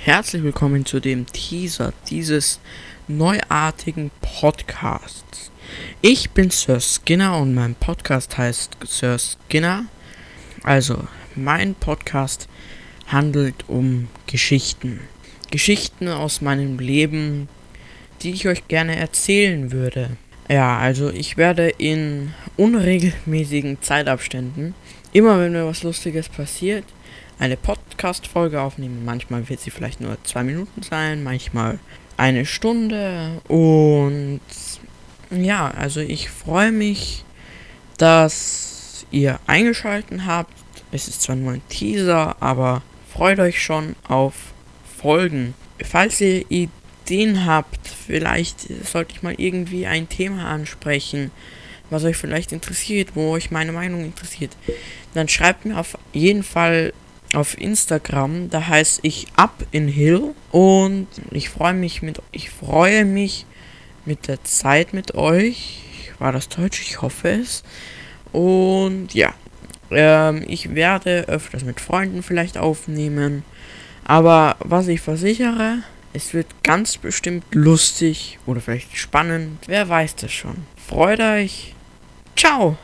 Herzlich willkommen zu dem Teaser dieses neuartigen Podcasts. Ich bin Sir Skinner und mein Podcast heißt Sir Skinner. Also, mein Podcast handelt um Geschichten. Geschichten aus meinem Leben, die ich euch gerne erzählen würde. Ja, also ich werde in unregelmäßigen Zeitabständen, immer wenn mir was Lustiges passiert, eine Podcast-Folge aufnehmen. Manchmal wird sie vielleicht nur zwei Minuten sein, manchmal eine Stunde. Und ja, also ich freue mich, dass ihr eingeschaltet habt. Es ist zwar nur ein Teaser, aber freut euch schon auf Folgen. Falls ihr Ideen habt, vielleicht sollte ich mal irgendwie ein Thema ansprechen, was euch vielleicht interessiert, wo euch meine Meinung interessiert, dann schreibt mir auf jeden Fall auf Instagram. Da heiße ich Up in Hill und ich freue mich mit ich freue mich mit der Zeit mit euch. War das Deutsch? Ich hoffe es. Und ja, ähm, ich werde öfters mit Freunden vielleicht aufnehmen. Aber was ich versichere, es wird ganz bestimmt lustig oder vielleicht spannend. Wer weiß das schon. Freut euch. Ciao.